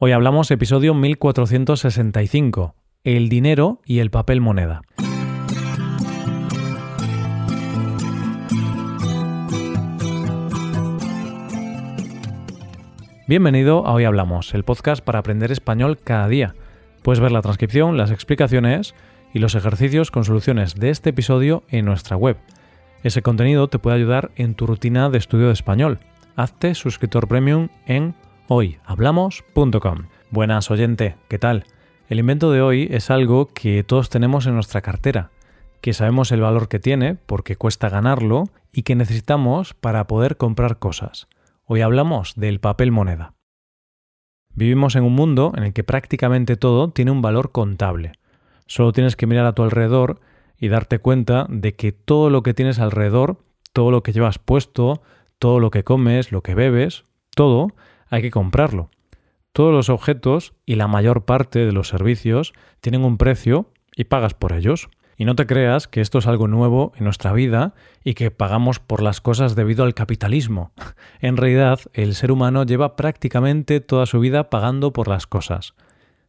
Hoy hablamos episodio 1465, el dinero y el papel moneda. Bienvenido a Hoy Hablamos, el podcast para aprender español cada día. Puedes ver la transcripción, las explicaciones y los ejercicios con soluciones de este episodio en nuestra web. Ese contenido te puede ayudar en tu rutina de estudio de español. Hazte suscriptor premium en hoyhablamos.com. Buenas oyente, ¿qué tal? El invento de hoy es algo que todos tenemos en nuestra cartera, que sabemos el valor que tiene porque cuesta ganarlo y que necesitamos para poder comprar cosas. Hoy hablamos del papel moneda. Vivimos en un mundo en el que prácticamente todo tiene un valor contable. Solo tienes que mirar a tu alrededor y darte cuenta de que todo lo que tienes alrededor, todo lo que llevas puesto, todo lo que comes, lo que bebes, todo hay que comprarlo. Todos los objetos y la mayor parte de los servicios tienen un precio y pagas por ellos. Y no te creas que esto es algo nuevo en nuestra vida y que pagamos por las cosas debido al capitalismo. En realidad, el ser humano lleva prácticamente toda su vida pagando por las cosas.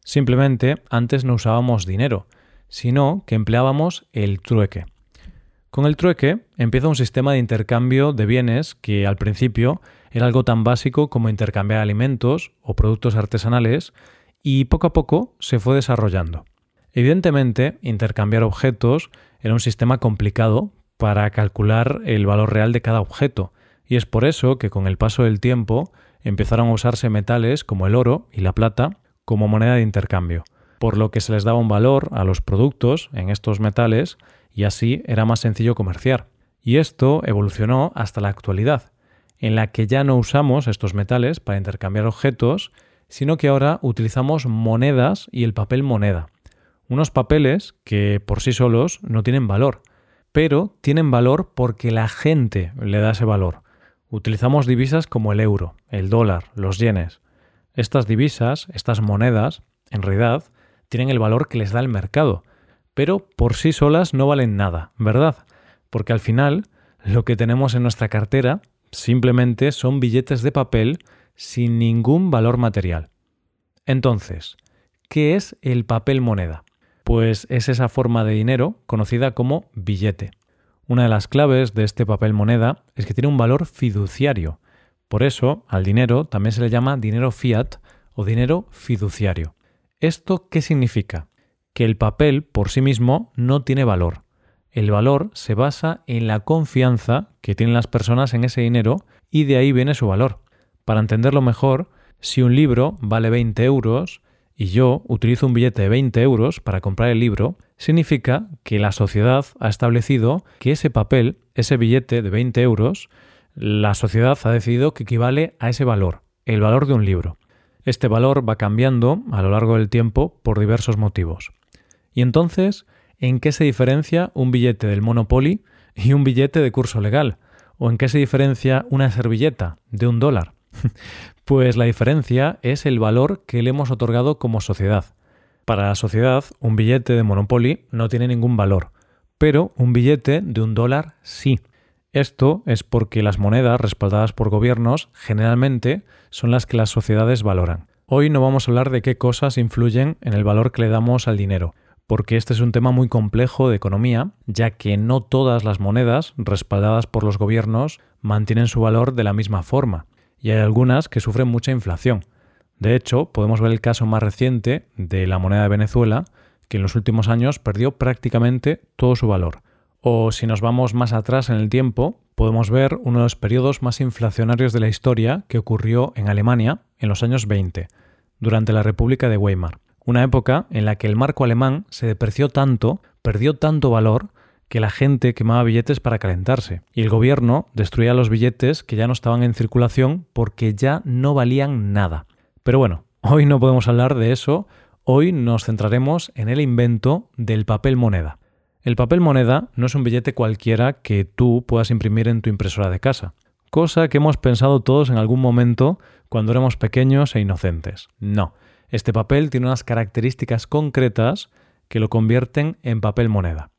Simplemente antes no usábamos dinero, sino que empleábamos el trueque. Con el trueque empieza un sistema de intercambio de bienes que al principio era algo tan básico como intercambiar alimentos o productos artesanales y poco a poco se fue desarrollando. Evidentemente, intercambiar objetos era un sistema complicado para calcular el valor real de cada objeto, y es por eso que con el paso del tiempo empezaron a usarse metales como el oro y la plata como moneda de intercambio, por lo que se les daba un valor a los productos en estos metales y así era más sencillo comerciar. Y esto evolucionó hasta la actualidad, en la que ya no usamos estos metales para intercambiar objetos, sino que ahora utilizamos monedas y el papel moneda. Unos papeles que por sí solos no tienen valor, pero tienen valor porque la gente le da ese valor. Utilizamos divisas como el euro, el dólar, los yenes. Estas divisas, estas monedas, en realidad, tienen el valor que les da el mercado, pero por sí solas no valen nada, ¿verdad? Porque al final lo que tenemos en nuestra cartera simplemente son billetes de papel sin ningún valor material. Entonces, ¿qué es el papel moneda? Pues es esa forma de dinero conocida como billete. Una de las claves de este papel moneda es que tiene un valor fiduciario. Por eso, al dinero también se le llama dinero fiat o dinero fiduciario. ¿Esto qué significa? Que el papel por sí mismo no tiene valor, el valor se basa en la confianza que tienen las personas en ese dinero y de ahí viene su valor. Para entenderlo mejor, si un libro vale 20 euros y yo utilizo un billete de 20 euros para comprar el libro, significa que la sociedad ha establecido que ese papel, ese billete de 20 euros, la sociedad ha decidido que equivale a ese valor, el valor de un libro. Este valor va cambiando a lo largo del tiempo por diversos motivos. Y entonces, en qué se diferencia un billete del Monopoly y un billete de curso legal, o en qué se diferencia una servilleta de un dólar. pues la diferencia es el valor que le hemos otorgado como sociedad. Para la sociedad, un billete de Monopoly no tiene ningún valor, pero un billete de un dólar sí. Esto es porque las monedas respaldadas por gobiernos generalmente son las que las sociedades valoran. Hoy no vamos a hablar de qué cosas influyen en el valor que le damos al dinero, porque este es un tema muy complejo de economía, ya que no todas las monedas respaldadas por los gobiernos mantienen su valor de la misma forma, y hay algunas que sufren mucha inflación. De hecho, podemos ver el caso más reciente de la moneda de Venezuela, que en los últimos años perdió prácticamente todo su valor. O si nos vamos más atrás en el tiempo, podemos ver uno de los periodos más inflacionarios de la historia que ocurrió en Alemania en los años 20, durante la República de Weimar una época en la que el marco alemán se depreció tanto, perdió tanto valor, que la gente quemaba billetes para calentarse, y el gobierno destruía los billetes que ya no estaban en circulación porque ya no valían nada. Pero bueno, hoy no podemos hablar de eso, hoy nos centraremos en el invento del papel moneda. El papel moneda no es un billete cualquiera que tú puedas imprimir en tu impresora de casa, cosa que hemos pensado todos en algún momento cuando éramos pequeños e inocentes. No, este papel tiene unas características concretas que lo convierten en papel moneda.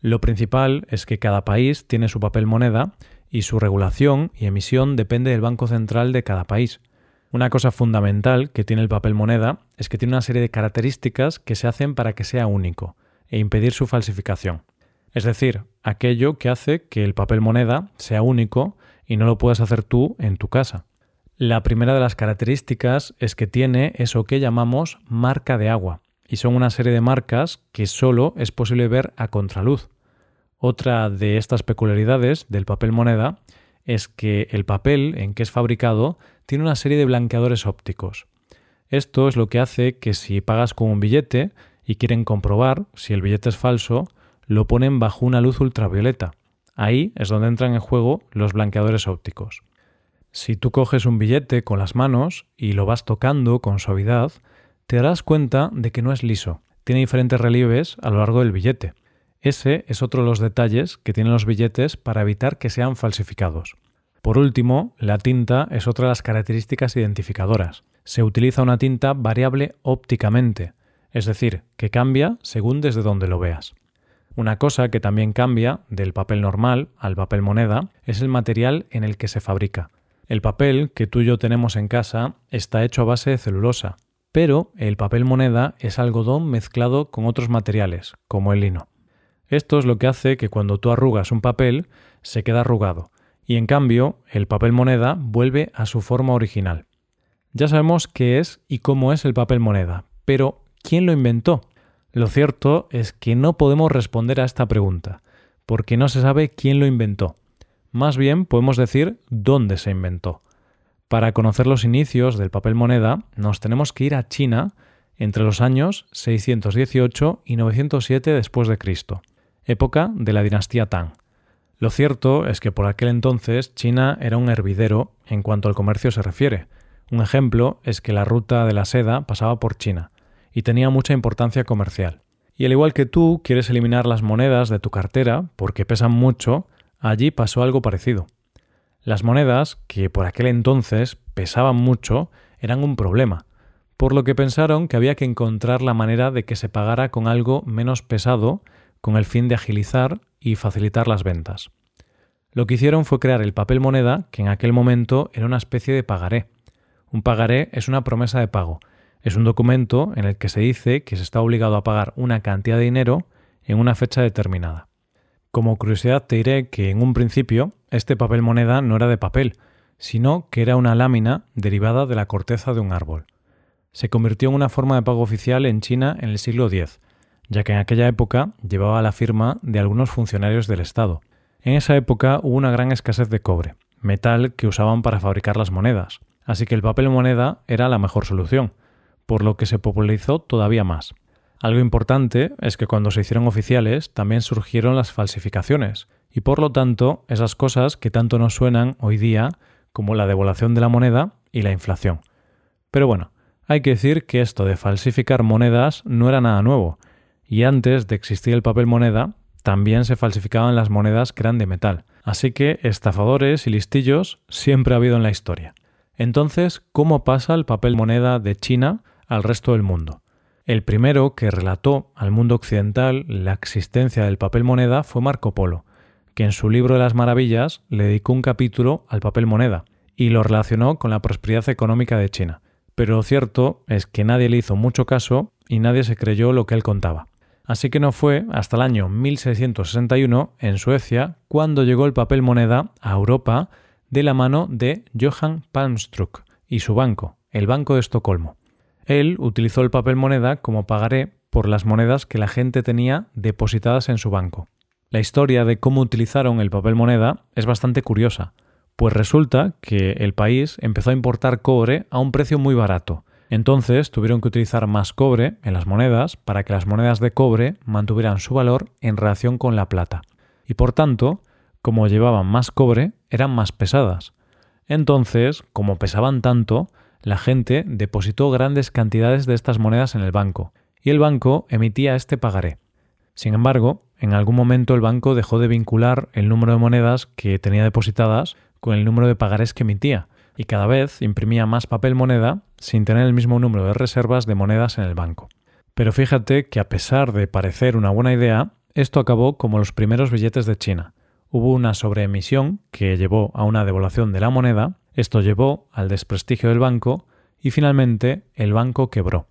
Lo principal es que cada país tiene su papel moneda y su regulación y emisión depende del Banco Central de cada país. Una cosa fundamental que tiene el papel moneda es que tiene una serie de características que se hacen para que sea único e impedir su falsificación. Es decir, aquello que hace que el papel moneda sea único y no lo puedas hacer tú en tu casa. La primera de las características es que tiene eso que llamamos marca de agua, y son una serie de marcas que solo es posible ver a contraluz. Otra de estas peculiaridades del papel moneda es que el papel en que es fabricado tiene una serie de blanqueadores ópticos. Esto es lo que hace que si pagas con un billete y quieren comprobar si el billete es falso, lo ponen bajo una luz ultravioleta. Ahí es donde entran en juego los blanqueadores ópticos. Si tú coges un billete con las manos y lo vas tocando con suavidad, te darás cuenta de que no es liso. Tiene diferentes relieves a lo largo del billete. Ese es otro de los detalles que tienen los billetes para evitar que sean falsificados. Por último, la tinta es otra de las características identificadoras. Se utiliza una tinta variable ópticamente, es decir, que cambia según desde donde lo veas. Una cosa que también cambia del papel normal al papel moneda es el material en el que se fabrica. El papel que tú y yo tenemos en casa está hecho a base de celulosa, pero el papel moneda es algodón mezclado con otros materiales, como el lino. Esto es lo que hace que cuando tú arrugas un papel se queda arrugado, y en cambio el papel moneda vuelve a su forma original. Ya sabemos qué es y cómo es el papel moneda, pero ¿quién lo inventó? Lo cierto es que no podemos responder a esta pregunta, porque no se sabe quién lo inventó. Más bien podemos decir dónde se inventó. Para conocer los inicios del papel moneda, nos tenemos que ir a China entre los años 618 y 907 después de Cristo, época de la dinastía Tang. Lo cierto es que por aquel entonces China era un hervidero en cuanto al comercio se refiere. Un ejemplo es que la ruta de la seda pasaba por China, y tenía mucha importancia comercial. Y al igual que tú quieres eliminar las monedas de tu cartera porque pesan mucho, allí pasó algo parecido. Las monedas, que por aquel entonces pesaban mucho, eran un problema, por lo que pensaron que había que encontrar la manera de que se pagara con algo menos pesado con el fin de agilizar y facilitar las ventas. Lo que hicieron fue crear el papel moneda, que en aquel momento era una especie de pagaré. Un pagaré es una promesa de pago, es un documento en el que se dice que se está obligado a pagar una cantidad de dinero en una fecha determinada. Como curiosidad te diré que en un principio este papel moneda no era de papel, sino que era una lámina derivada de la corteza de un árbol. Se convirtió en una forma de pago oficial en China en el siglo X, ya que en aquella época llevaba la firma de algunos funcionarios del Estado. En esa época hubo una gran escasez de cobre, metal que usaban para fabricar las monedas, así que el papel moneda era la mejor solución, por lo que se popularizó todavía más. Algo importante es que cuando se hicieron oficiales también surgieron las falsificaciones, y por lo tanto esas cosas que tanto nos suenan hoy día como la devaluación de la moneda y la inflación. Pero bueno, hay que decir que esto de falsificar monedas no era nada nuevo, y antes de existir el papel moneda, también se falsificaban las monedas que eran de metal. Así que estafadores y listillos siempre ha habido en la historia. Entonces, ¿cómo pasa el papel moneda de China al resto del mundo. El primero que relató al mundo occidental la existencia del papel moneda fue Marco Polo, que en su libro de las maravillas le dedicó un capítulo al papel moneda y lo relacionó con la prosperidad económica de China. Pero lo cierto es que nadie le hizo mucho caso y nadie se creyó lo que él contaba. Así que no fue hasta el año 1661, en Suecia, cuando llegó el papel moneda a Europa de la mano de Johann Palmstruck y su banco, el Banco de Estocolmo. Él utilizó el papel moneda como pagaré por las monedas que la gente tenía depositadas en su banco. La historia de cómo utilizaron el papel moneda es bastante curiosa, pues resulta que el país empezó a importar cobre a un precio muy barato. Entonces tuvieron que utilizar más cobre en las monedas para que las monedas de cobre mantuvieran su valor en relación con la plata. Y por tanto, como llevaban más cobre, eran más pesadas. Entonces, como pesaban tanto, la gente depositó grandes cantidades de estas monedas en el banco, y el banco emitía este pagaré. Sin embargo, en algún momento el banco dejó de vincular el número de monedas que tenía depositadas con el número de pagarés que emitía, y cada vez imprimía más papel moneda sin tener el mismo número de reservas de monedas en el banco. Pero fíjate que a pesar de parecer una buena idea, esto acabó como los primeros billetes de China. Hubo una sobreemisión que llevó a una devaluación de la moneda Esto llevó al desprestigio del banco y finalmente el banco quebró.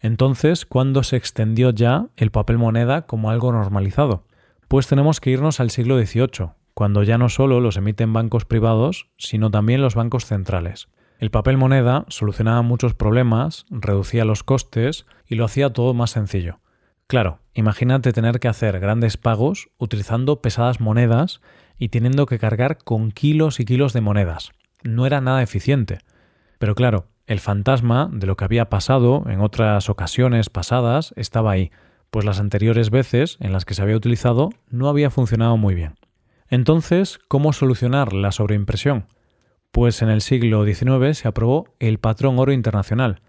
Entonces, ¿cuándo se extendió ya el papel moneda como algo normalizado? Pues tenemos que irnos al siglo XVIII, cuando ya no solo los emiten bancos privados, sino también los bancos centrales. El papel moneda solucionaba muchos problemas, reducía los costes y lo hacía todo más sencillo. Claro, imagínate tener que hacer grandes pagos utilizando pesadas monedas y teniendo que cargar con kilos y kilos de monedas. No era nada eficiente. Pero claro, el fantasma de lo que había pasado en otras ocasiones pasadas estaba ahí, pues las anteriores veces en las que se había utilizado no había funcionado muy bien. Entonces, ¿cómo solucionar la sobreimpresión? Pues en el siglo XIX se aprobó el patrón oro internacional,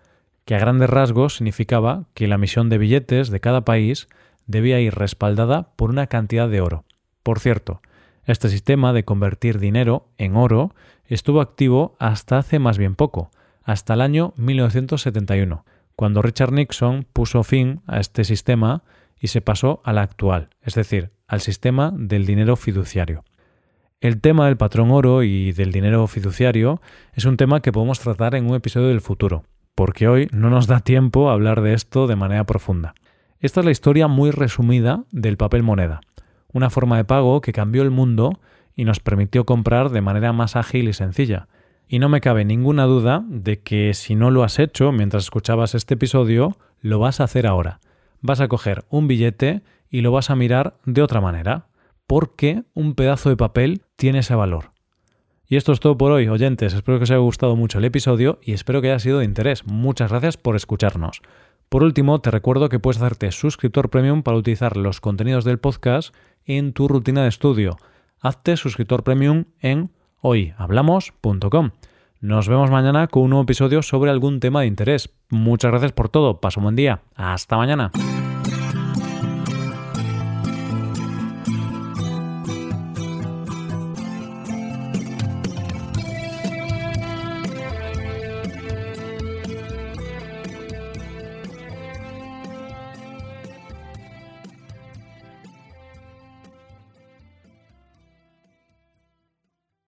que a grandes rasgos significaba que la emisión de billetes de cada país debía ir respaldada por una cantidad de oro. Por cierto, este sistema de convertir dinero en oro estuvo activo hasta hace más bien poco, hasta el año 1971, cuando Richard Nixon puso fin a este sistema y se pasó al actual, es decir, al sistema del dinero fiduciario. El tema del patrón oro y del dinero fiduciario es un tema que podemos tratar en un episodio del futuro, porque hoy no nos da tiempo a hablar de esto de manera profunda. Esta es la historia muy resumida del papel moneda, una forma de pago que cambió el mundo y nos permitió comprar de manera más ágil y sencilla, y no me cabe ninguna duda de que si no lo has hecho mientras escuchabas este episodio, lo vas a hacer ahora. Vas a coger un billete y lo vas a mirar de otra manera, porque un pedazo de papel tiene ese valor. Y esto es todo por hoy, oyentes. Espero que os haya gustado mucho el episodio y espero que haya sido de interés. Muchas gracias por escucharnos. Por último, te recuerdo que puedes hacerte suscriptor premium para utilizar los contenidos del podcast en tu rutina de estudio. Hazte suscriptor premium en hoyhablamos.com. Nos vemos mañana con un nuevo episodio sobre algún tema de interés. Muchas gracias por todo. Paso un buen día. Hasta mañana.